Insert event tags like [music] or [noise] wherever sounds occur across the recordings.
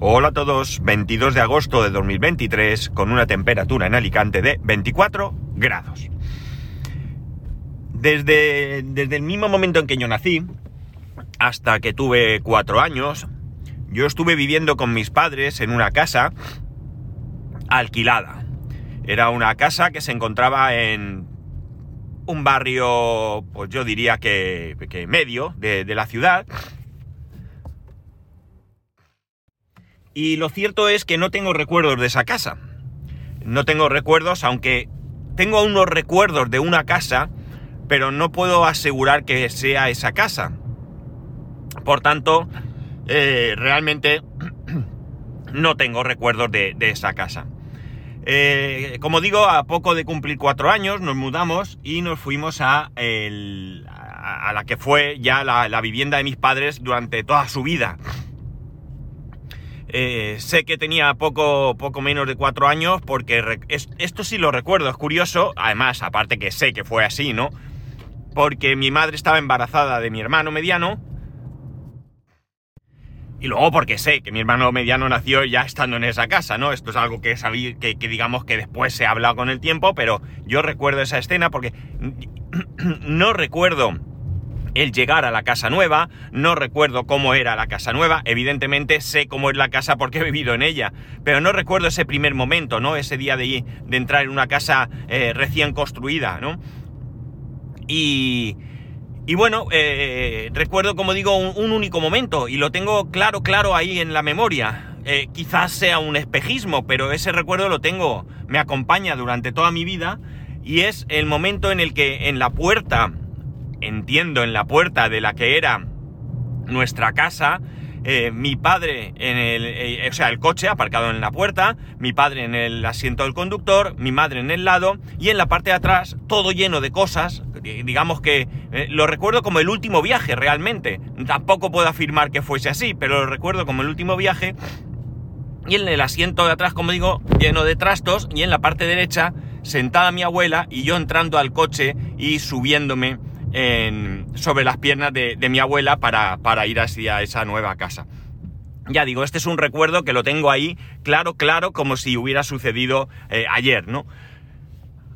Hola a todos, 22 de agosto de 2023 con una temperatura en Alicante de 24 grados. Desde, desde el mismo momento en que yo nací, hasta que tuve cuatro años, yo estuve viviendo con mis padres en una casa alquilada. Era una casa que se encontraba en un barrio, pues yo diría que, que medio de, de la ciudad. Y lo cierto es que no tengo recuerdos de esa casa. No tengo recuerdos, aunque tengo unos recuerdos de una casa, pero no puedo asegurar que sea esa casa. Por tanto, eh, realmente [clears throat] no tengo recuerdos de, esa casa. Eh, como digo, a poco de cumplir cuatro años nos mudamos y nos fuimos a, el, a, la que fue ya la, vivienda de mis padres durante toda su vida. Eh, sé que tenía poco, poco menos de cuatro años porque es, esto sí lo recuerdo, es curioso, además, aparte que sé que fue así, ¿no? Porque mi madre estaba embarazada de mi hermano mediano y luego porque sé que mi hermano mediano nació ya estando en esa casa, ¿no? Esto es algo que sabí, que, que, digamos que después se ha hablado con el tiempo, pero yo recuerdo esa escena porque [clears throat] no recuerdo el llegar a la casa nueva, no recuerdo cómo era la casa nueva, evidentemente sé cómo es la casa porque he vivido en ella, pero no recuerdo ese primer momento, ¿no? Ese día de, de entrar en una casa eh, recién construida, ¿no? Y, y bueno, eh, recuerdo, como digo, un, único momento y lo tengo claro, claro ahí en la memoria. Eh, quizás sea un espejismo, pero ese recuerdo lo tengo, me acompaña durante toda mi vida y es el momento en el que en la puerta, entiendo, en la puerta de la que era nuestra casa, eh, mi padre en el, eh, o sea, el coche aparcado en la puerta, mi padre en el asiento del conductor, mi madre en el lado y en la parte de atrás todo lleno de cosas, digamos que eh, lo recuerdo como el último viaje realmente. Tampoco puedo afirmar que fuese así, pero lo recuerdo como el último viaje. Y en el asiento de atrás, como digo, lleno de trastos y en la parte derecha sentada mi abuela y yo entrando al coche y subiéndome sobre las piernas de, de mi abuela para, para, ir hacia esa nueva casa. Ya digo, este es un recuerdo que lo tengo ahí claro, claro, como si hubiera sucedido eh, ayer, ¿no?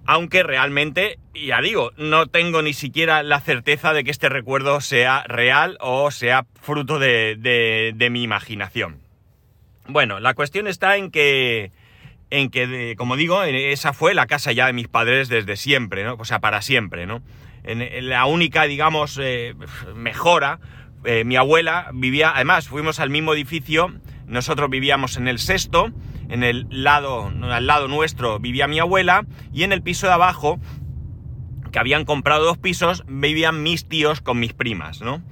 Aunque realmente, ya digo, no tengo ni siquiera la certeza de que este recuerdo sea real o sea fruto de, de, de mi imaginación. Bueno, la cuestión está en que, en que, como digo, esa fue la casa ya de mis padres desde siempre, ¿no? O sea, para siempre, ¿no? En, la única, digamos, eh, mejora, eh, mi abuela vivía, además, fuimos al mismo edificio, nosotros vivíamos en el sexto, en el lado, al lado nuestro vivía mi abuela, y en el piso de abajo, que habían comprado dos pisos, vivían mis tíos con mis primas, ¿no?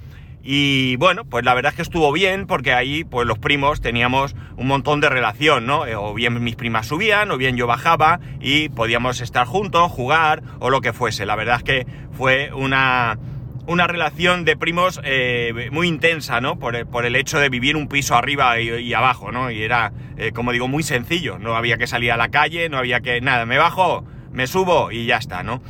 Y bueno, pues la verdad es que estuvo bien porque ahí pues los primos teníamos un montón de relación, ¿no? O bien mis primas subían o bien yo bajaba y podíamos estar juntos, jugar o lo que fuese. La verdad es que fue una, una relación de primos eh, muy intensa, ¿no? Por, por, el hecho de vivir un piso arriba y, y abajo, ¿no? Y era, eh, como digo, muy sencillo. No había que salir a la calle, no había que... Nada, me bajo, me subo y ya está, ¿no?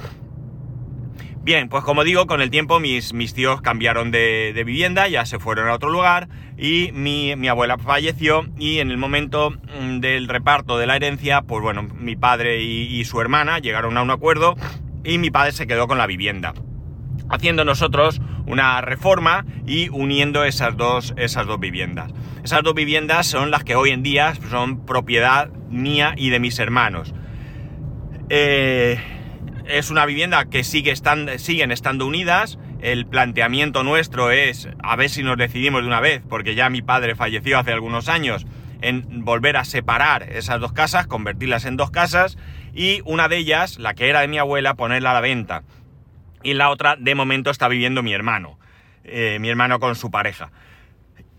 Bien, pues como digo, con el tiempo mis, mis tíos cambiaron de, de, vivienda, ya se fueron a otro lugar y mi, mi, abuela falleció y en el momento mm, del reparto de la herencia, pues bueno, mi padre y, su hermana llegaron a un acuerdo y mi padre se quedó con la vivienda haciendo nosotros una reforma y uniendo esas dos, esas dos viviendas. Esas dos viviendas son las que hoy en día son propiedad mía y de mis hermanos. Eh, es una vivienda que sigue siguen estando unidas. El planteamiento nuestro es a ver si nos decidimos de una vez, porque ya mi padre falleció hace algunos años, en volver a separar esas dos casas, convertirlas en dos casas, y una de ellas, la que era de mi abuela, ponerla a la venta. Y la otra, de momento, está viviendo mi hermano, eh, mi hermano con su pareja.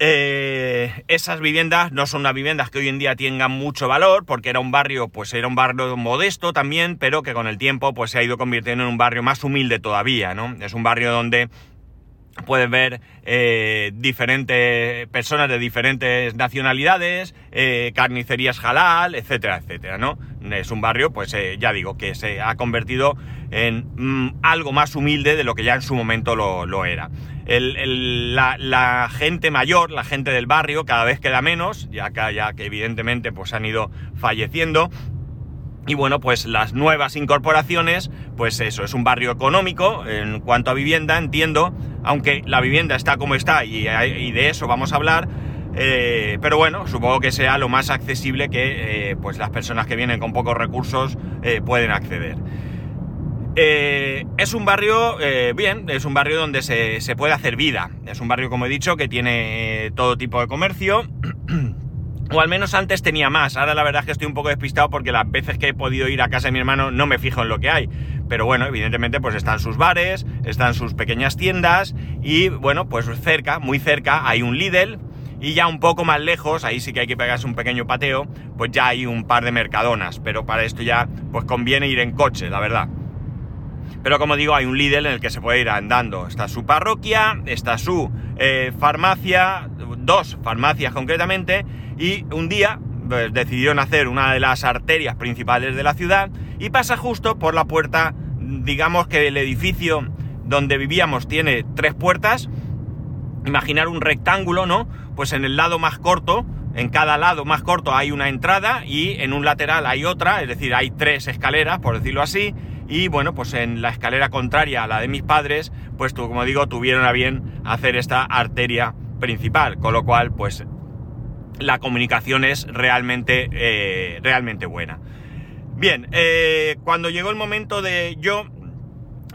Eh, esas viviendas no son unas viviendas que hoy en día tengan mucho valor, porque era un barrio, pues era un barrio modesto también, pero que con el tiempo pues se ha ido convirtiendo en un barrio más humilde todavía, ¿no? Es un barrio donde puedes ver eh, diferentes personas de diferentes nacionalidades, eh, carnicerías halal, etcétera, etcétera, ¿no? Es un barrio, pues eh, ya digo, que se ha convertido en mm, algo más humilde de lo que ya en su momento lo, era. la, la, gente mayor, la gente del barrio, cada vez queda menos, ya que, ya que evidentemente pues han ido falleciendo, y bueno, pues las nuevas incorporaciones, pues eso, es un barrio económico en cuanto a vivienda, entiendo, aunque la vivienda está como está y, de eso vamos a hablar, eh, pero bueno, supongo que sea lo más accesible que eh, pues las personas que vienen con pocos recursos eh, pueden acceder. es un barrio, bien, es un barrio donde se, se puede hacer vida, es un barrio, como he dicho, que tiene todo tipo de comercio. [clears throat] O al menos antes tenía más. Ahora la verdad es que estoy un poco despistado porque las veces que he podido ir a casa de mi hermano no me fijo en lo que hay. Pero bueno, evidentemente pues están sus bares, están sus pequeñas tiendas y bueno, pues cerca, muy cerca, hay un Lidl y ya un poco más lejos, ahí sí que hay que pegarse un pequeño pateo, pues ya hay un par de mercadonas. Pero para esto ya pues conviene ir en coche, la verdad. Pero como digo, hay un Lidl en el que se puede ir andando. Está su parroquia, está su eh, farmacia, dos farmacias concretamente, y un día pues, decidieron hacer una de las arterias principales de la ciudad y pasa justo por la puerta, digamos que el edificio donde vivíamos tiene tres puertas, imaginar un rectángulo, ¿no? Pues en el lado más corto, en cada lado más corto hay una entrada y en un lateral hay otra, es decir, hay tres escaleras, por decirlo así, y bueno, pues en la escalera contraria a la de mis padres, pues como digo, tuvieron a bien hacer esta arteria principal, con lo cual, pues la comunicación es realmente, eh, realmente buena. Bien, eh, cuando llegó el momento de yo...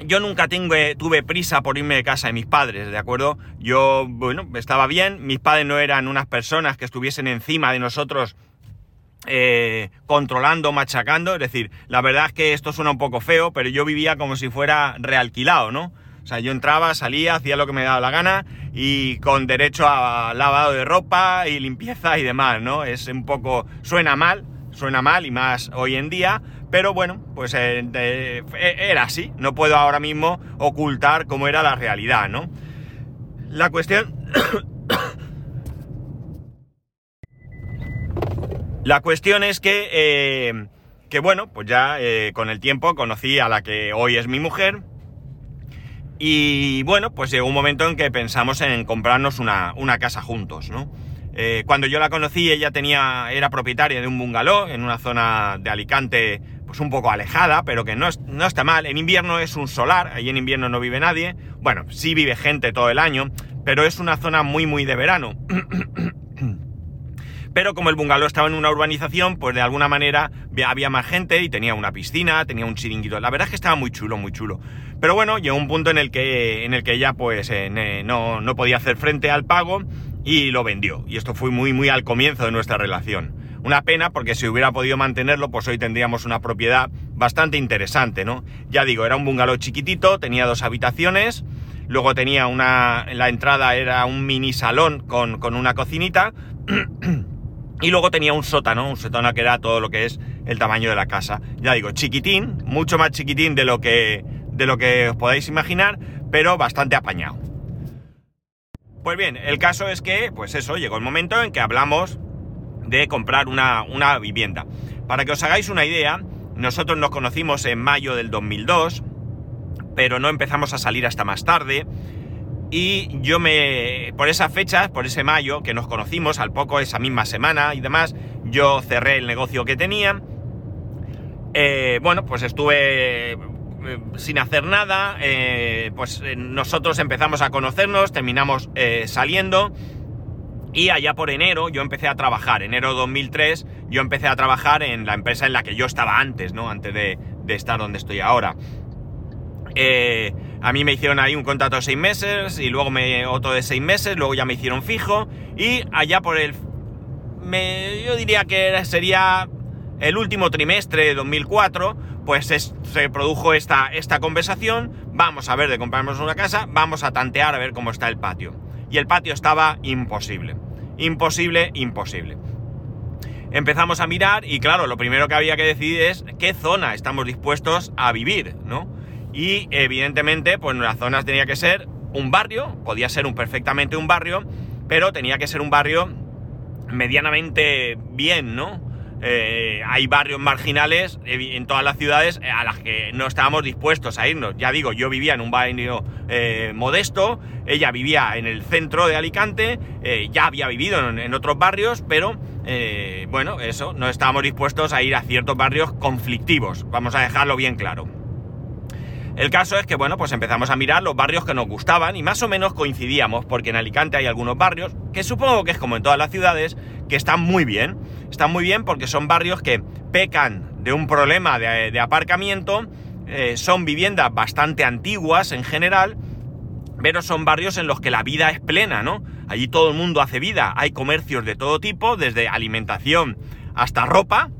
Yo nunca tuve prisa por irme de casa de mis padres, ¿de acuerdo? Yo, bueno, estaba bien, mis padres no eran unas personas que estuviesen encima de nosotros eh, controlando, machacando, es decir, la verdad es que esto suena un poco feo, pero yo vivía como si fuera realquilado, ¿no? O sea, yo entraba, salía, hacía lo que me daba la gana y con derecho a lavado de ropa y limpieza y demás, ¿no? Es un poco... suena mal, suena mal y más hoy en día, pero bueno, pues eh, e, era así. No puedo ahora mismo ocultar cómo era la realidad, ¿no? La cuestión... [coughs] la cuestión es que... Eh, que bueno, pues ya eh, con el tiempo conocí a la que hoy es mi mujer y bueno, pues llegó un momento en que pensamos en comprarnos una, casa juntos, ¿no? Eh, cuando yo la conocí, ella tenía, era propietaria de un bungalow en una zona de Alicante, pues un poco alejada, pero que no, no está mal. En invierno es un solar, ahí en invierno no vive nadie. Bueno, sí vive gente todo el año, pero es una zona muy, muy de verano. Pero como el bungalow estaba en una urbanización, pues de alguna manera había más gente y tenía una piscina, tenía un chiringuito. La verdad es que estaba muy chulo, muy chulo. Pero bueno, llegó un punto en el que, en el que ella pues eh, no, no podía hacer frente al pago y lo vendió. Y esto fue muy, muy al comienzo de nuestra relación. Una pena porque si hubiera podido mantenerlo, pues hoy tendríamos una propiedad bastante interesante, ¿no? Ya digo, era un bungalow chiquitito, tenía dos habitaciones, luego tenía una... la entrada era un mini salón con, con una cocinita, [clears throat] y luego tenía un sótano, un sótano que era todo lo que es el tamaño de la casa. Ya digo, chiquitín, mucho más chiquitín de lo que de lo que os podáis imaginar, pero bastante apañado. Pues bien, el caso es que, pues eso, llegó el momento en que hablamos de comprar una, una vivienda. Para que os hagáis una idea, nosotros nos conocimos en mayo del 2002, pero no empezamos a salir hasta más tarde. Y yo me, por esas fechas, por ese mayo que nos conocimos, al poco esa misma semana y demás, yo cerré el negocio que tenía. Eh, bueno, pues estuve eh, sin hacer nada, eh, pues nosotros empezamos a conocernos, terminamos saliendo y allá por enero yo empecé a trabajar, enero 2003 yo empecé a trabajar en la empresa en la que yo estaba antes, ¿no? Antes de, estar donde estoy ahora. A mí me hicieron ahí un contrato de seis meses y luego me, otro de seis meses, luego ya me hicieron fijo y allá por el... Yo diría que sería el último trimestre de 2004, pues se produjo esta, esta conversación, vamos a ver de comprarnos una casa, vamos a tantear a ver cómo está el patio. Y el patio estaba imposible, imposible, imposible. Empezamos a mirar y claro, lo primero que había que decidir es qué zona estamos dispuestos a vivir, ¿no? Y evidentemente, pues la zona tenía que ser un barrio, podía ser un, perfectamente un barrio, pero tenía que ser un barrio medianamente bien, ¿no? Eh, hay barrios marginales en todas las ciudades a las que no estábamos dispuestos a irnos. Ya digo, yo vivía en un barrio eh, modesto, ella vivía en el centro de Alicante, eh, ya había vivido en otros barrios, pero bueno, eso, no estábamos dispuestos a ir a ciertos barrios conflictivos, vamos a dejarlo bien claro. El caso es que, bueno, pues empezamos a mirar los barrios que nos gustaban y más o menos coincidíamos, porque en Alicante hay algunos barrios, que supongo que es como en todas las ciudades, que están muy bien. Están muy bien porque son barrios que pecan de un problema de, aparcamiento, eh, son viviendas bastante antiguas en general, pero son barrios en los que la vida es plena, ¿no? Allí todo el mundo hace vida, hay comercios de todo tipo, desde alimentación hasta ropa,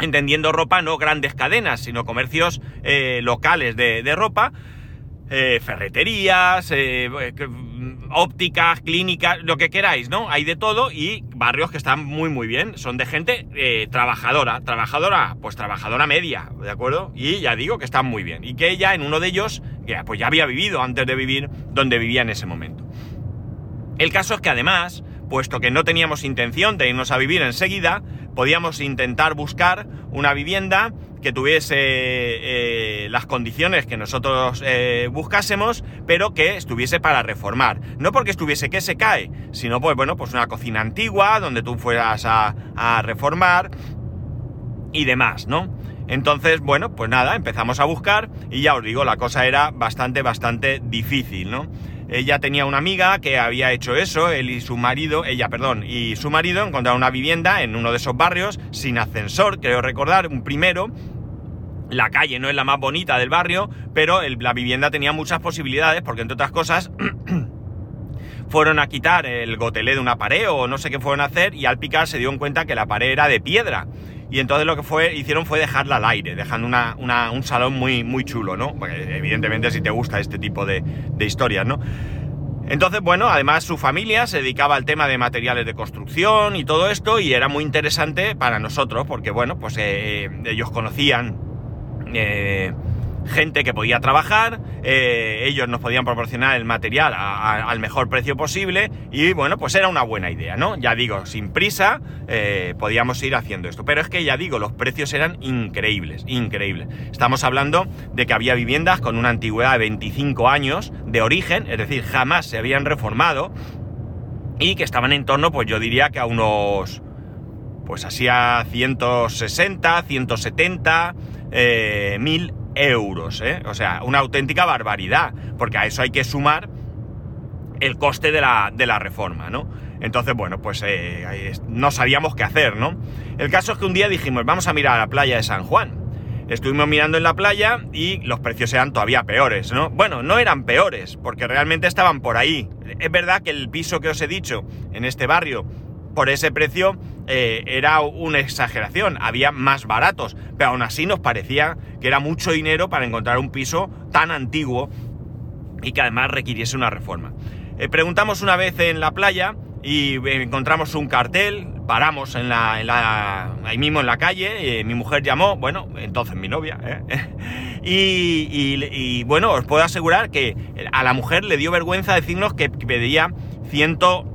entendiendo ropa no grandes cadenas, sino comercios eh, locales de, ropa, eh, ferreterías, eh, ópticas, clínicas, lo que queráis, ¿no? Hay de todo y barrios que están muy muy bien, son de gente trabajadora, trabajadora, pues trabajadora media, ¿de acuerdo? Y ya digo que están muy bien y que ella en uno de ellos, pues ya había vivido antes de vivir donde vivía en ese momento. El caso es que además, puesto que no teníamos intención de irnos a vivir enseguida, podíamos intentar buscar una vivienda que tuviese eh, las condiciones que nosotros eh, buscásemos, pero que estuviese para reformar. No porque estuviese que se cae, sino pues bueno, pues una cocina antigua donde tú fueras a, a reformar y demás, ¿no? Entonces, bueno, pues nada, empezamos a buscar y ya os digo, la cosa era bastante, bastante difícil, ¿no? Ella tenía una amiga que había hecho eso, él y su marido, ella, perdón, y su marido encontraron una vivienda en uno de esos barrios sin ascensor, creo recordar, un primero. La calle no es la más bonita del barrio, pero la vivienda tenía muchas posibilidades porque, entre otras cosas, [clears throat] fueron a quitar el gotelé de una pared o no sé qué fueron a hacer y al picar se dieron cuenta que la pared era de piedra. Y entonces lo que fue, hicieron fue dejarla al aire, dejando un salón muy, muy chulo, ¿no? Porque evidentemente si te gusta este tipo de, historias, ¿no? Entonces, bueno, además su familia se dedicaba al tema de materiales de construcción y todo esto, y era muy interesante para nosotros, porque bueno, pues eh, ellos conocían eh, gente que podía trabajar, eh, ellos nos podían proporcionar el material al mejor precio posible y bueno, pues era una buena idea, ¿no? Ya digo, sin prisa eh, podíamos ir haciendo esto, pero es que ya digo, los precios eran increíbles, increíbles. Estamos hablando de que había viviendas con una antigüedad de 25 años de origen, es decir, jamás se habían reformado y que estaban en torno, pues yo diría que a unos, pues así a 160, 170 eh, mil euros, ¿eh? O sea, una auténtica barbaridad, porque a eso hay que sumar el coste de la, de la reforma, ¿no? Entonces, bueno, pues eh, no sabíamos qué hacer, ¿no? El caso es que un día dijimos, vamos a mirar a la playa de San Juan. Estuvimos mirando en la playa y los precios eran todavía peores, ¿no? Bueno, no eran peores, porque realmente estaban por ahí. Es verdad que el piso que os he dicho en este barrio por ese precio eh, era una exageración, había más baratos, pero aún así nos parecía que era mucho dinero para encontrar un piso tan antiguo y que además requiriese una reforma. Eh, preguntamos una vez en la playa y encontramos un cartel, paramos en la, ahí mismo en la calle, y mi mujer llamó, bueno, entonces mi novia, ¿eh? [laughs] y, bueno, os puedo asegurar que a la mujer le dio vergüenza decirnos que pedía ciento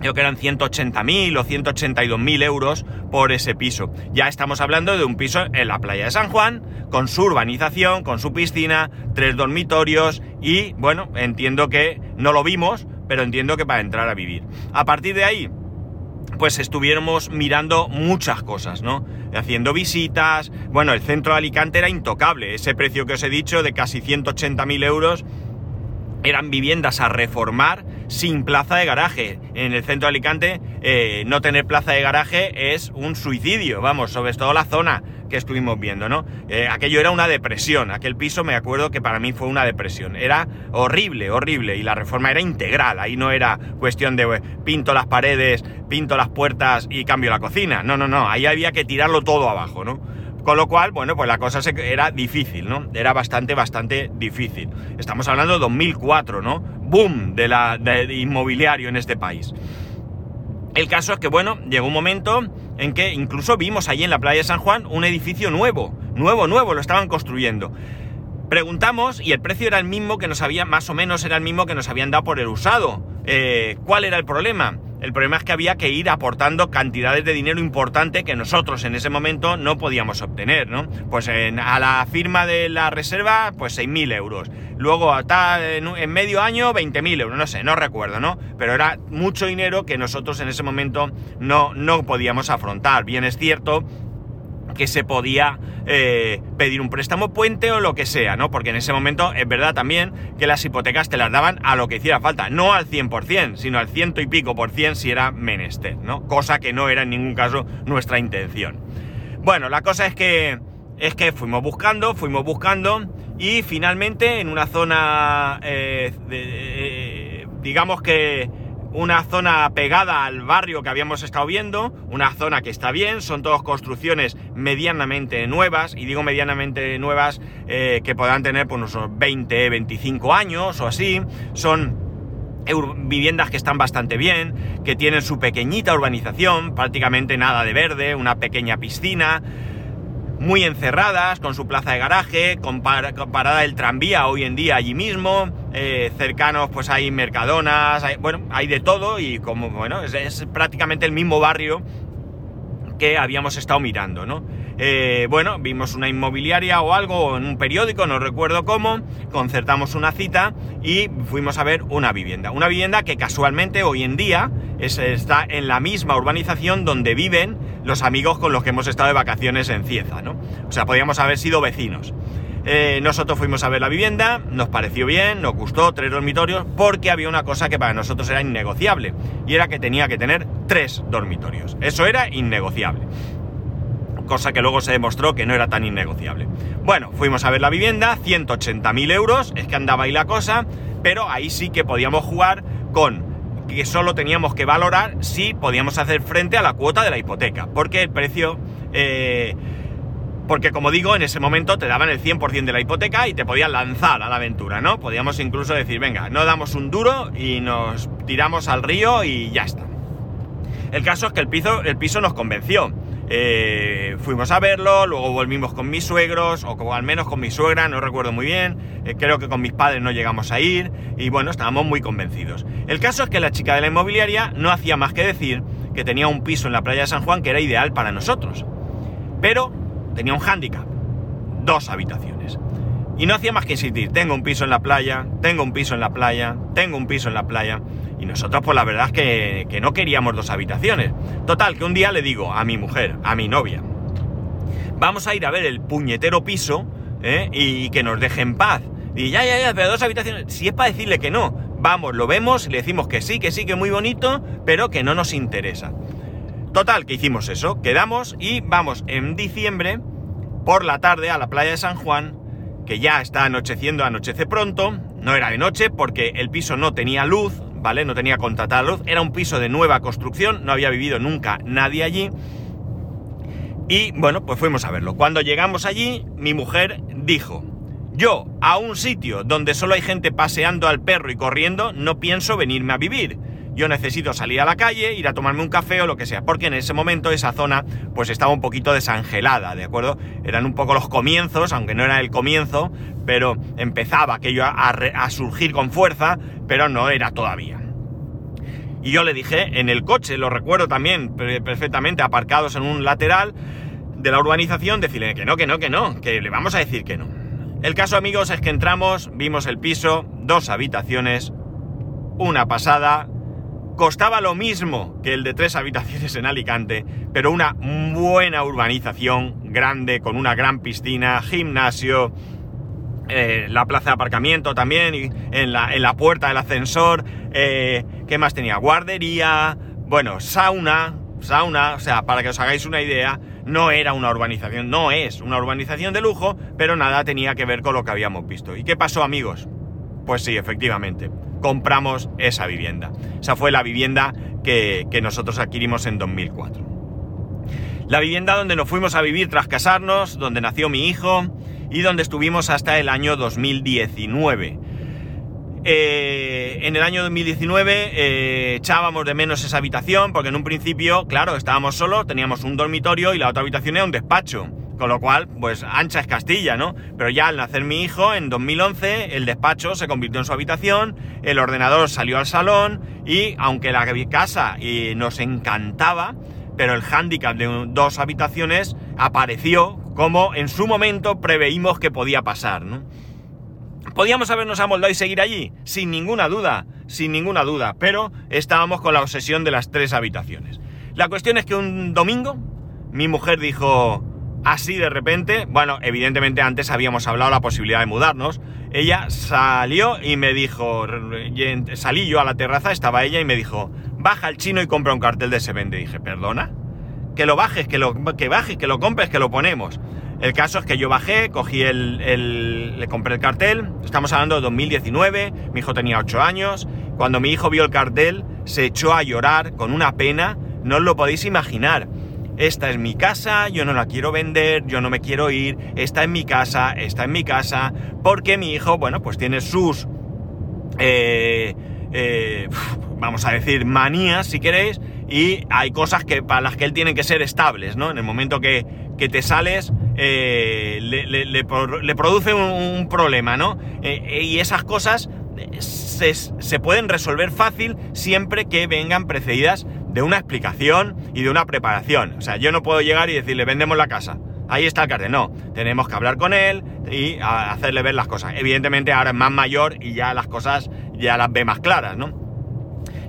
creo que eran 180.000 o 182.000 euros por ese piso. Ya estamos hablando de un piso en la playa de San Juan, con su urbanización, con su piscina, tres dormitorios y, bueno, entiendo que no lo vimos, pero entiendo que para entrar a vivir. A partir de ahí, pues estuviéramos mirando muchas cosas, ¿no? Haciendo visitas, bueno, el centro de Alicante era intocable, ese precio que os he dicho de casi 180.000 euros eran viviendas a reformar sin plaza de garaje. En el centro de Alicante eh, no tener plaza de garaje es un suicidio, vamos, sobre todo la zona que estuvimos viendo, ¿no? Eh, aquello era una depresión, aquel piso me acuerdo que para mí fue una depresión, era horrible, horrible, y la reforma era integral, ahí no era cuestión de pinto las paredes, pinto las puertas y cambio la cocina, no, no, no, ahí había que tirarlo todo abajo, ¿no? Con lo cual, bueno, pues la cosa era difícil, ¿no? Era bastante, bastante difícil. Estamos hablando de 2004, ¿no? Boom de la inmobiliario en este país. El caso es que, bueno, llegó un momento en que incluso vimos allí en la playa de San Juan un edificio nuevo, nuevo, nuevo, lo estaban construyendo. Preguntamos y el precio era el mismo que nos había, más o menos era el mismo que nos habían dado por el usado. Eh, ¿Cuál era el problema? El problema es que había que ir aportando cantidades de dinero importante que nosotros en ese momento no podíamos obtener, ¿no? Pues a la firma de la reserva, pues 6.000 euros. Luego en, en medio año 20.000 euros, no sé, no recuerdo, ¿no? Pero era mucho dinero que nosotros en ese momento no, no podíamos afrontar. Bien es cierto que se podía eh, pedir un préstamo puente o lo que sea, ¿no? Porque en ese momento es verdad también que las hipotecas te las daban a lo que hiciera falta, no al 100%, sino al ciento y pico por cien si era menester, ¿no? Cosa que no era en ningún caso nuestra intención. Bueno, la cosa es que, es que fuimos buscando, fuimos buscando y finalmente en una zona, eh, eh, digamos que una zona pegada al barrio que habíamos estado viendo, una zona que está bien, son todas construcciones medianamente nuevas, y digo medianamente nuevas eh, que podrán tener pues, unos 20, 25 años o así, son viviendas que están bastante bien, que tienen su pequeñita urbanización, prácticamente nada de verde, una pequeña piscina, muy encerradas, con su plaza de garaje, con, parada del tranvía hoy en día allí mismo, eh, cercanos pues hay mercadonas, bueno, hay de todo y como, bueno, es, prácticamente el mismo barrio que habíamos estado mirando, ¿no? Eh, bueno, vimos una inmobiliaria o algo en un periódico, no recuerdo cómo, concertamos una cita y fuimos a ver una vivienda. Una vivienda que casualmente hoy en día está en la misma urbanización donde viven los amigos con los que hemos estado de vacaciones en Cieza, ¿no? O sea, podríamos haber sido vecinos. Eh, nosotros fuimos a ver la vivienda, nos pareció bien, nos gustó, tres dormitorios, porque había una cosa que para nosotros era innegociable, y era que tenía que tener tres dormitorios. Eso era innegociable. Cosa que luego se demostró que no era tan innegociable. Bueno, fuimos a ver la vivienda, 180.000 euros, es que andaba ahí la cosa, pero ahí sí que podíamos jugar con que solo teníamos que valorar si podíamos hacer frente a la cuota de la hipoteca, porque el precio... Eh, porque como digo, en ese momento te daban el 100% de la hipoteca y te podían lanzar a la aventura, ¿no? Podíamos incluso decir, venga, no damos un duro y nos tiramos al río y ya está. El caso es que el piso, el piso nos convenció. Eh, fuimos a verlo, luego volvimos con mis suegros, o al menos con mi suegra, no recuerdo muy bien, eh, creo que con mis padres no llegamos a ir, y bueno, estábamos muy convencidos. El caso es que la chica de la inmobiliaria no hacía más que decir que tenía un piso en la playa de San Juan que era ideal para nosotros, pero tenía un hándicap, dos habitaciones. Y no hacía más que insistir, tengo un piso en la playa, tengo un piso en la playa, tengo un piso en la playa. Y nosotros, pues la verdad es que, no queríamos dos habitaciones. Total, que un día le digo a mi mujer, a mi novia, vamos a ir a ver el puñetero piso ¿eh? y, que nos deje en paz. Y ya, ya, ya, pero dos habitaciones. Si es para decirle que no, vamos, lo vemos le decimos que sí, que sí, que muy bonito, pero que no nos interesa. Total, que hicimos eso, quedamos y vamos en diciembre por la tarde a la playa de San Juan, que ya está anocheciendo, anochece pronto, no era de noche porque el piso no tenía luz, ¿vale? No tenía contratada luz, era un piso de nueva construcción, no había vivido nunca nadie allí. Y bueno, pues fuimos a verlo. Cuando llegamos allí, mi mujer dijo, yo a un sitio donde solo hay gente paseando al perro y corriendo, no pienso venirme a vivir. Yo necesito salir a la calle, ir a tomarme un café o lo que sea, porque en ese momento esa zona pues estaba un poquito desangelada, ¿de acuerdo? Eran un poco los comienzos, aunque no era el comienzo, pero empezaba aquello a, surgir con fuerza, pero no era todavía. Y yo le dije, en el coche, lo recuerdo también perfectamente, aparcados en un lateral de la urbanización, decirle que no, que no, que no, que le vamos a decir que no. El caso, amigos, es que entramos, vimos el piso, dos habitaciones, una pasada, costaba lo mismo que el de tres habitaciones en Alicante, pero una buena urbanización, grande, con una gran piscina, gimnasio, eh, la plaza de aparcamiento también, y en, la, en la puerta del ascensor, eh, ¿qué más tenía? Guardería, bueno, sauna, sauna, o sea, para que os hagáis una idea, no era una urbanización, no es una urbanización de lujo, pero nada tenía que ver con lo que habíamos visto. ¿Y qué pasó, amigos? Pues sí, efectivamente, compramos esa vivienda. Esa fue la vivienda que, que nosotros adquirimos en 2004. La vivienda donde nos fuimos a vivir tras casarnos, donde nació mi hijo, y donde estuvimos hasta el año 2019. Eh, en el año 2019 eh, echábamos de menos esa habitación porque en un principio, claro, estábamos solos, teníamos un dormitorio y la otra habitación era un despacho. Con lo cual, pues ancha es Castilla, ¿no? Pero ya al nacer mi hijo, en 2011, el despacho se convirtió en su habitación, el ordenador salió al salón y aunque la casa y nos encantaba, pero el hándicap de dos habitaciones apareció como en su momento preveímos que podía pasar, ¿no? ¿Podíamos habernos amoldado y seguir allí? Sin ninguna duda, sin ninguna duda, pero estábamos con la obsesión de las tres habitaciones. La cuestión es que un domingo mi mujer dijo así de repente, bueno, evidentemente antes habíamos hablado la posibilidad de mudarnos, ella salió y me dijo, salí yo a la terraza, estaba ella y me dijo, baja el chino y compra un cartel de se vende. dije, perdona, que lo bajes, que lo que bajes, que lo compres, que lo ponemos. El caso es que yo bajé, cogí el, le compré el cartel, estamos hablando de 2019, mi hijo tenía 8 años, cuando mi hijo vio el cartel se echó a llorar con una pena, no os lo podéis imaginar. Esta es mi casa, yo no la quiero vender, yo no me quiero ir, está en mi casa, está en mi casa, porque mi hijo, bueno, pues tiene sus, eh, eh, vamos a decir, manías, si queréis, y hay cosas que, para las que él tiene que ser estables, ¿no? En el momento que, te sales, eh, le, produce un, problema, ¿no? Eh, y esas cosas se, pueden resolver fácil siempre que vengan precedidas de una explicación y de una preparación. O sea, yo no puedo llegar y decirle, vendemos la casa. Ahí está el cartel. No, tenemos que hablar con él y hacerle ver las cosas. Evidentemente ahora es más mayor y ya las cosas ya las ve más claras, ¿no?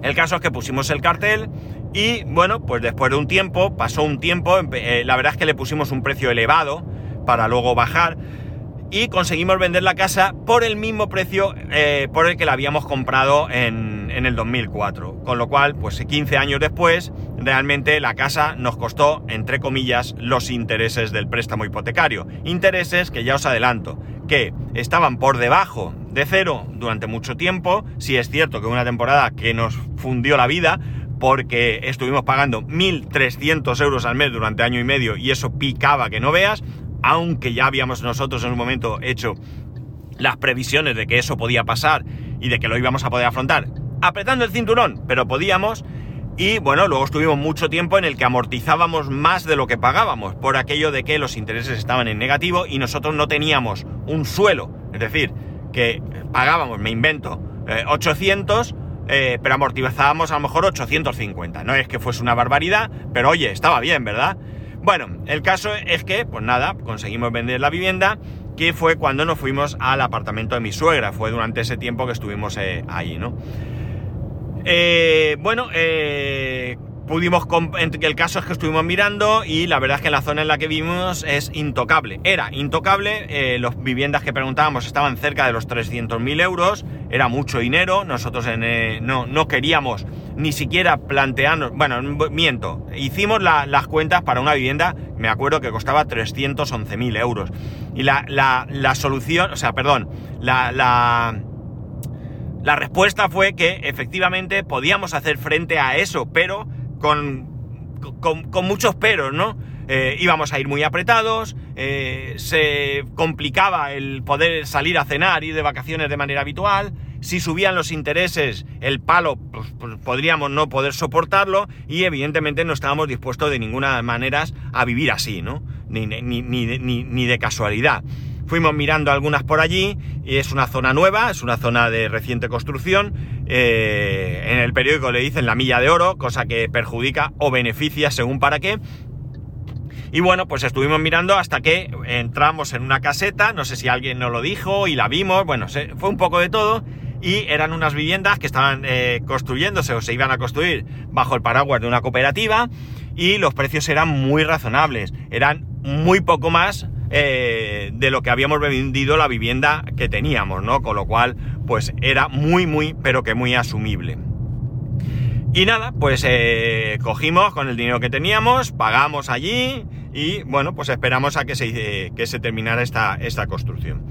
El caso es que pusimos el cartel y bueno, pues después de un tiempo, pasó un tiempo, eh, la verdad es que le pusimos un precio elevado para luego bajar y conseguimos vender la casa por el mismo precio eh, por el que la habíamos comprado en, en, el 2004. Con lo cual, pues 15 años después, realmente la casa nos costó, entre comillas, los intereses del préstamo hipotecario. Intereses que ya os adelanto, que estaban por debajo de cero durante mucho tiempo. Si es cierto que una temporada que nos fundió la vida, porque estuvimos pagando 1.300 euros al mes durante año y medio y eso picaba que no veas, aunque ya habíamos nosotros en un momento hecho las previsiones de que eso podía pasar y de que lo íbamos a poder afrontar, apretando el cinturón, pero podíamos. Y bueno, luego estuvimos mucho tiempo en el que amortizábamos más de lo que pagábamos, por aquello de que los intereses estaban en negativo y nosotros no teníamos un suelo. Es decir, que pagábamos, me invento, 800 eh, eh, pero amortizábamos a lo mejor 850. No es que fuese una barbaridad, pero oye, estaba bien, ¿verdad? Bueno, el caso es que, pues nada, conseguimos vender la vivienda, que fue cuando nos fuimos al apartamento de mi suegra. Fue durante ese tiempo que estuvimos eh, ahí, ¿no? Eh, bueno, eh, pudimos, el caso es que estuvimos mirando y la verdad es que la zona en la que vivimos es intocable. Era intocable, eh, las viviendas que preguntábamos estaban cerca de los 300.000 euros, era mucho dinero, nosotros eh, no, no, queríamos ni siquiera plantearnos, bueno, miento, hicimos las cuentas para una vivienda, me acuerdo que costaba 311.000 euros. Y la, la, solución, o sea, perdón, la la respuesta fue que efectivamente podíamos hacer frente a eso, pero con, con, muchos peros, ¿no? Eh, íbamos a ir muy apretados, eh, se complicaba el poder salir a cenar, ir de vacaciones de manera habitual, si subían los intereses, el palo pues, pues, podríamos no poder soportarlo y evidentemente no estábamos dispuestos de ninguna manera a vivir así, ¿no? Ni, ni, ni, ni de casualidad. Fuimos mirando algunas por allí y es una zona nueva, es una zona de reciente construcción. Eh, en el periódico le dicen la milla de oro, cosa que perjudica o beneficia según para qué. Y bueno, pues estuvimos mirando hasta que entramos en una caseta, no sé si alguien nos lo dijo y la vimos, bueno, fue un poco de todo. Y eran unas viviendas que estaban eh, construyéndose o se iban a construir bajo el paraguas de una cooperativa y los precios eran muy razonables, eran muy poco más eh, de lo que habíamos vendido la vivienda que teníamos, ¿no? Con lo cual, pues era muy, muy, pero que muy asumible. Y nada, pues eh, cogimos con el dinero que teníamos, pagamos allí y bueno, pues esperamos a que se, que se terminara esta, esta construcción.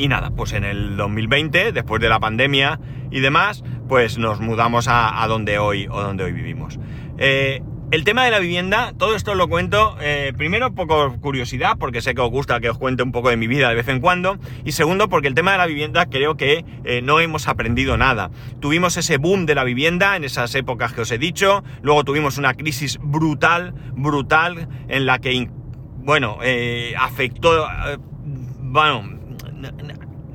Y nada, pues en el 2020, después de la pandemia y demás, pues nos mudamos a, donde hoy o donde hoy vivimos. Eh, el tema de la vivienda, todo esto lo cuento, eh, primero, poco curiosidad, porque sé que os gusta que os cuente un poco de mi vida de vez en cuando, y segundo, porque el tema de la vivienda creo que eh, no hemos aprendido nada. Tuvimos ese boom de la vivienda en esas épocas que os he dicho, luego tuvimos una crisis brutal, brutal, en la que bueno, eh, afectó, eh, bueno,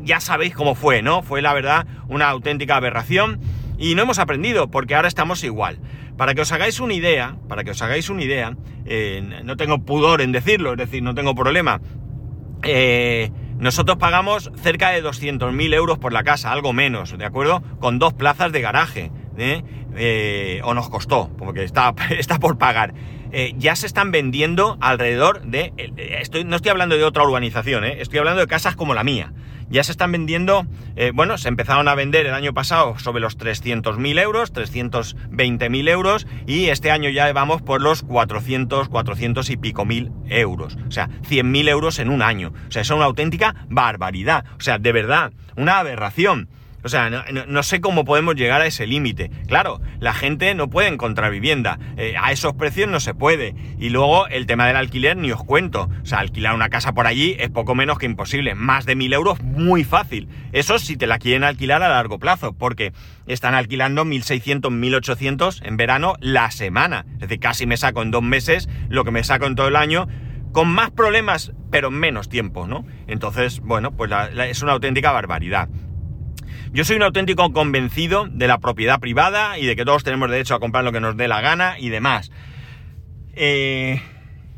ya sabéis cómo fue, ¿no? Fue la verdad una auténtica aberración y no hemos aprendido porque ahora estamos igual. Para que os hagáis una idea, para que os hagáis una idea, eh, no tengo pudor en decirlo, es decir, no tengo problema. nosotros pagamos cerca de 200.000 euros por la casa, algo menos, ¿de acuerdo? Con dos plazas de garaje, o nos costó, porque está, [laughs] está por pagar. Eh, ya se están vendiendo alrededor de... Eh, estoy, no estoy hablando de otra urbanización, eh, estoy hablando de casas como la mía. Ya se están vendiendo, bueno, se empezaron a vender el año pasado sobre los 300.000 euros, 320.000 euros, y este año ya vamos por los 400, 400 y pico mil euros. O sea, 100.000 euros en un año. O sea, es una auténtica barbaridad. O sea, de verdad, una aberración. O sea, no, sé cómo podemos llegar a ese límite. Claro, la gente no puede encontrar vivienda. Eh, a esos precios no se puede. Y luego el tema del alquiler ni os cuento. O sea, alquilar una casa por allí es poco menos que imposible. Más de mil euros, muy fácil. Eso si te la quieren alquilar a largo plazo, porque están alquilando 1.600, 1.800 en verano la semana. Es decir, casi me saco en dos meses lo que me saco en todo el año con más problemas, pero en menos tiempo, ¿no? Entonces, bueno, pues es una auténtica barbaridad. Yo soy un auténtico convencido de la propiedad privada y de que todos tenemos derecho a comprar lo que nos dé la gana y demás. Eh,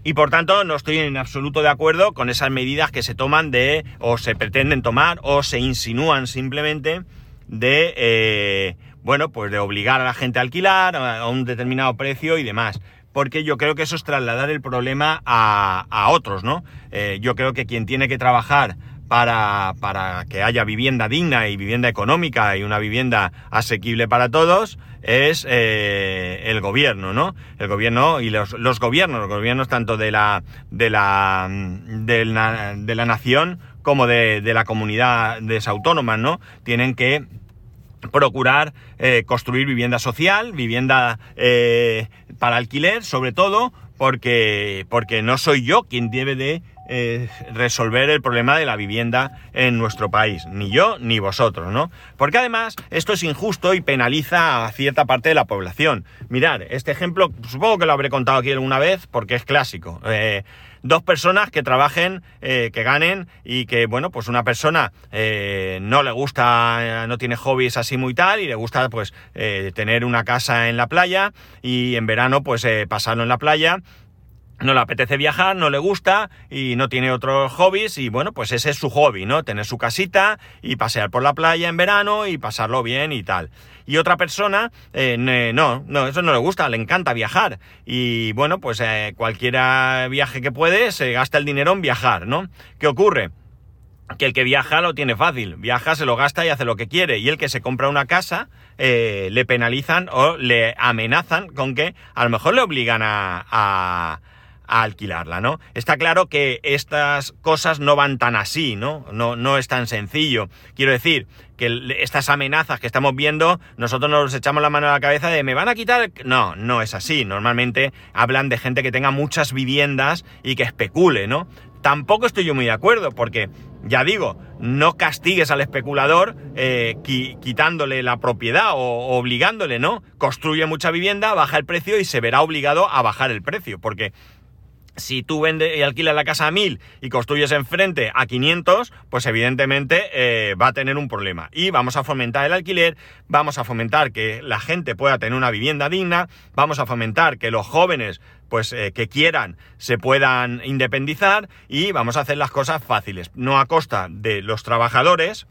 y por tanto no estoy en absoluto de acuerdo con esas medidas que se toman de, o se pretenden tomar, o se insinúan simplemente de, eh, bueno, pues de obligar a la gente a alquilar a un determinado precio y demás. Porque yo creo que eso es trasladar el problema a, otros, ¿no? Eh, yo creo que quien tiene que trabajar para, para, que haya vivienda digna y vivienda económica y una vivienda asequible para todos es eh, el gobierno, ¿no? El gobierno y los, los, gobiernos, los gobiernos tanto de la, de la, de la, de la nación como de, de la comunidad autónomas, ¿no? Tienen que procurar eh, construir vivienda social, vivienda eh, para alquiler, sobre todo porque, porque no soy yo quien debe de eh, resolver el problema de la vivienda en nuestro país, ni yo ni vosotros, ¿no? Porque además esto es injusto y penaliza a cierta parte de la población. Mirad, este ejemplo supongo que lo habré contado aquí alguna vez porque es clásico. Eh, dos personas que trabajen, eh, que ganen y que, bueno, pues una persona no le gusta, no tiene hobbies así muy tal y le gusta pues tener una casa en la playa y en verano pues pasarlo en la playa no le apetece viajar, no le gusta y no tiene otros hobbies y bueno, pues ese es su hobby, ¿no? Tener su casita y pasear por la playa en verano y pasarlo bien y tal. Y otra persona, eh, no, no, eso no le gusta, le encanta viajar y bueno, pues eh, cualquier viaje que puede se gasta el dinero en viajar, ¿no? ¿Qué ocurre? que el que viaja lo tiene fácil, viaja, se lo gasta y hace lo que quiere, y el que se compra una casa eh, le penalizan o le amenazan con que a lo mejor le obligan a a alquilarla, ¿no? Está claro que estas cosas no van tan así, ¿no? No, no es tan sencillo. Quiero decir, que estas amenazas que estamos viendo, nosotros nos echamos la mano a la cabeza de ¿me van a quitar? No, no es así. Normalmente hablan de gente que tenga muchas viviendas y que especule, ¿no? Tampoco estoy yo muy de acuerdo, porque, ya digo, no castigues al especulador eh, quitándole la propiedad o obligándole, ¿no? Construye mucha vivienda, baja el precio y se verá obligado a bajar el precio, porque si tú vendes y alquilas la casa a 1000 y construyes enfrente a 500, pues evidentemente eh, va a tener un problema. Y vamos a fomentar el alquiler, vamos a fomentar que la gente pueda tener una vivienda digna, vamos a fomentar que los jóvenes pues eh, que quieran se puedan independizar y vamos a hacer las cosas fáciles, no a costa de los trabajadores,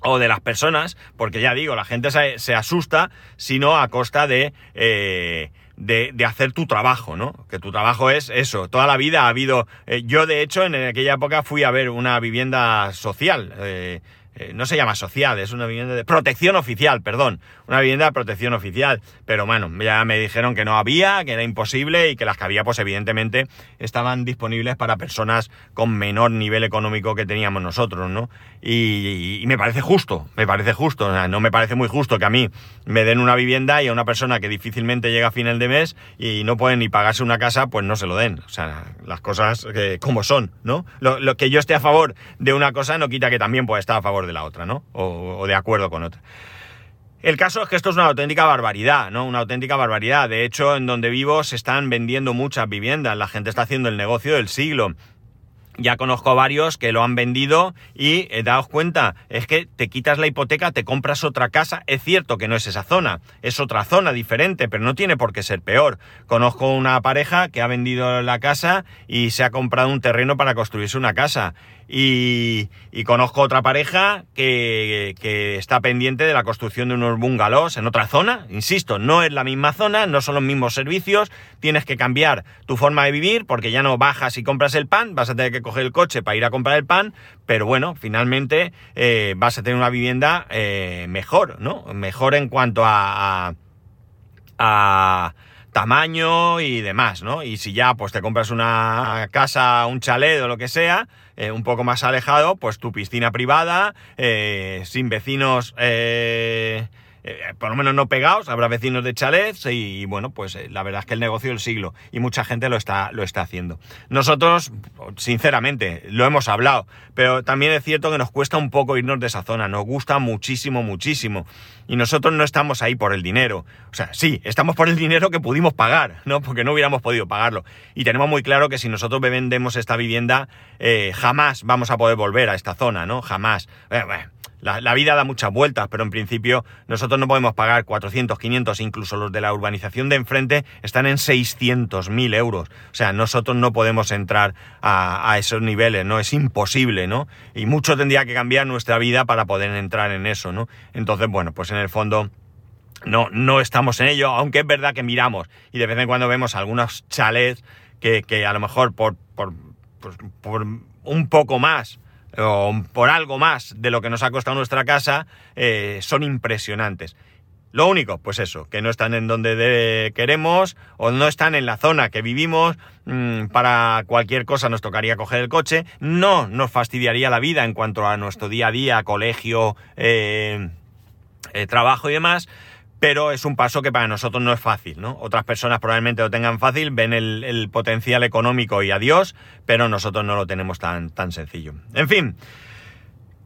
o de las personas, porque ya digo, la gente se, asusta, sino a costa de, eh, de, de, hacer tu trabajo, ¿no? Que tu trabajo es eso. Toda la vida ha habido... Eh, yo, de hecho, en aquella época fui a ver una vivienda social. Eh, eh, no se llama social, es una vivienda de protección oficial, perdón, una vivienda de protección oficial, pero bueno, ya me dijeron que no había, que era imposible y que las que había, pues evidentemente estaban disponibles para personas con menor nivel económico que teníamos nosotros, ¿no? Y, me parece justo, me parece justo, no me parece muy justo que a mí me den una vivienda y a una persona que difícilmente llega a final de mes y no puede ni pagarse una casa, pues no se lo den, o sea, las cosas como son, ¿no? Lo, lo que yo esté a favor de una cosa no quita que también pueda estar a favor de la otra, ¿no? O, de acuerdo con otra. El caso es que esto es una auténtica barbaridad, ¿no? Una auténtica barbaridad. De hecho, en donde vivo se están vendiendo muchas viviendas. La gente está haciendo el negocio del siglo ya conozco varios que lo han vendido y eh, daos cuenta, es que te quitas la hipoteca, te compras otra casa, es cierto que no es esa zona, es otra zona diferente, pero no tiene por qué ser peor. Conozco una pareja que ha vendido la casa y se ha comprado un terreno para construirse una casa y, conozco otra pareja que, está pendiente de la construcción de unos bungalows en otra zona. Insisto, no es la misma zona, no son los mismos servicios, tienes que cambiar tu forma de vivir porque ya no bajas y compras el pan, vas a tener que coger el coche para ir a comprar el pan, pero bueno, finalmente eh, vas a tener una vivienda eh, mejor, ¿no? Mejor en cuanto a, a tamaño y demás, ¿no? Y si ya pues te compras una casa, un chalet o lo que sea, eh, un poco más alejado, pues tu piscina privada, eh, sin vecinos eh, eh, por lo menos no pegados, habrá vecinos de chalets y, bueno, pues eh, la verdad es que el negocio del siglo y mucha gente lo está, lo está haciendo. Nosotros, sinceramente, lo hemos hablado, pero también es cierto que nos cuesta un poco irnos de esa zona, nos gusta muchísimo, muchísimo. Y nosotros no estamos ahí por el dinero. O sea, sí, estamos por el dinero que pudimos pagar, ¿no? Porque no hubiéramos podido pagarlo. Y tenemos muy claro que si nosotros vendemos esta vivienda, eh, jamás vamos a poder volver a esta zona, ¿no? Jamás. La, vida da muchas vueltas, pero en principio nosotros no podemos pagar 400, 500, incluso los de la urbanización de enfrente están en 600.000 euros. O sea, nosotros no podemos entrar a, esos niveles, ¿no? Es imposible, ¿no? Y mucho tendría que cambiar nuestra vida para poder entrar en eso, ¿no? Entonces, bueno, pues en el fondo... No, no estamos en ello, aunque es verdad que miramos y de vez en cuando vemos algunos chalets que, a lo mejor por, por, pues, por un poco más o por algo más de lo que nos ha costado nuestra casa, eh, son impresionantes. Lo único, pues eso, que no están en donde queremos o no están en la zona que vivimos. Mm, para cualquier cosa nos tocaría coger el coche. No nos fastidiaría la vida en cuanto a nuestro día a día, colegio, eh, eh, trabajo y demás pero es un paso que para nosotros no es fácil, ¿no? Otras personas probablemente lo tengan fácil, ven el, potencial económico y adiós, pero nosotros no lo tenemos tan, tan sencillo. En fin,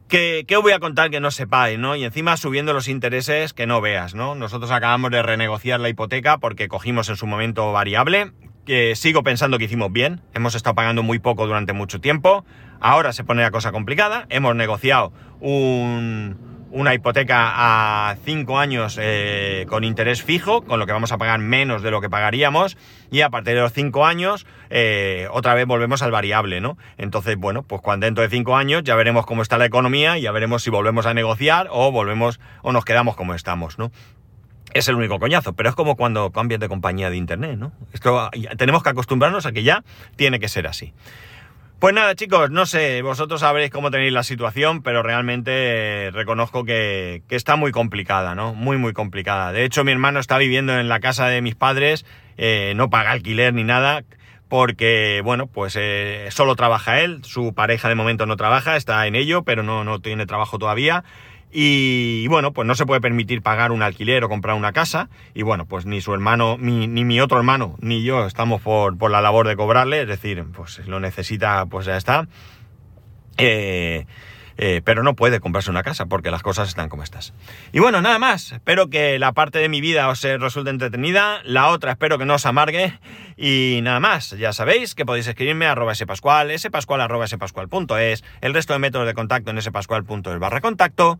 ¿qué, os voy a contar que no sepáis, ¿no? Y encima subiendo los intereses que no veas, ¿no? Nosotros acabamos de renegociar la hipoteca porque cogimos en su momento variable, que sigo pensando que hicimos bien, hemos estado pagando muy poco durante mucho tiempo, ahora se pone la cosa complicada, hemos negociado un una hipoteca a 5 años eh, con interés fijo, con lo que vamos a pagar menos de lo que pagaríamos, y a partir de los 5 años eh, otra vez volvemos al variable, ¿no? Entonces, bueno, pues cuando dentro de 5 años ya veremos cómo está la economía y ya veremos si volvemos a negociar o volvemos o nos quedamos como estamos, ¿no? Es el único coñazo, pero es como cuando cambias de compañía de internet, ¿no? Esto tenemos que acostumbrarnos a que ya tiene que ser así. Pues nada, chicos, no sé, vosotros sabréis cómo tenéis la situación, pero realmente reconozco que, está muy complicada, ¿no? Muy, muy complicada. De hecho, mi hermano está viviendo en la casa de mis padres, eh, no paga alquiler ni nada, porque, bueno, pues eh, solo trabaja él, su pareja de momento no trabaja, está en ello, pero no, no tiene trabajo todavía. Y, bueno, pues no se puede permitir pagar un alquiler o comprar una casa. Y bueno, pues ni su hermano, ni, mi otro hermano, ni yo estamos por, por, la labor de cobrarle. Es decir, pues lo necesita, pues ya está. Eh, eh, pero no puede comprarse una casa porque las cosas están como estas. Y bueno, nada más. Espero que la parte de mi vida os resulte entretenida. La otra espero que no os amargue. Y nada más. Ya sabéis que podéis escribirme a arroba spascual, spascual arroba el resto de métodos de contacto en spascual.es barra contacto.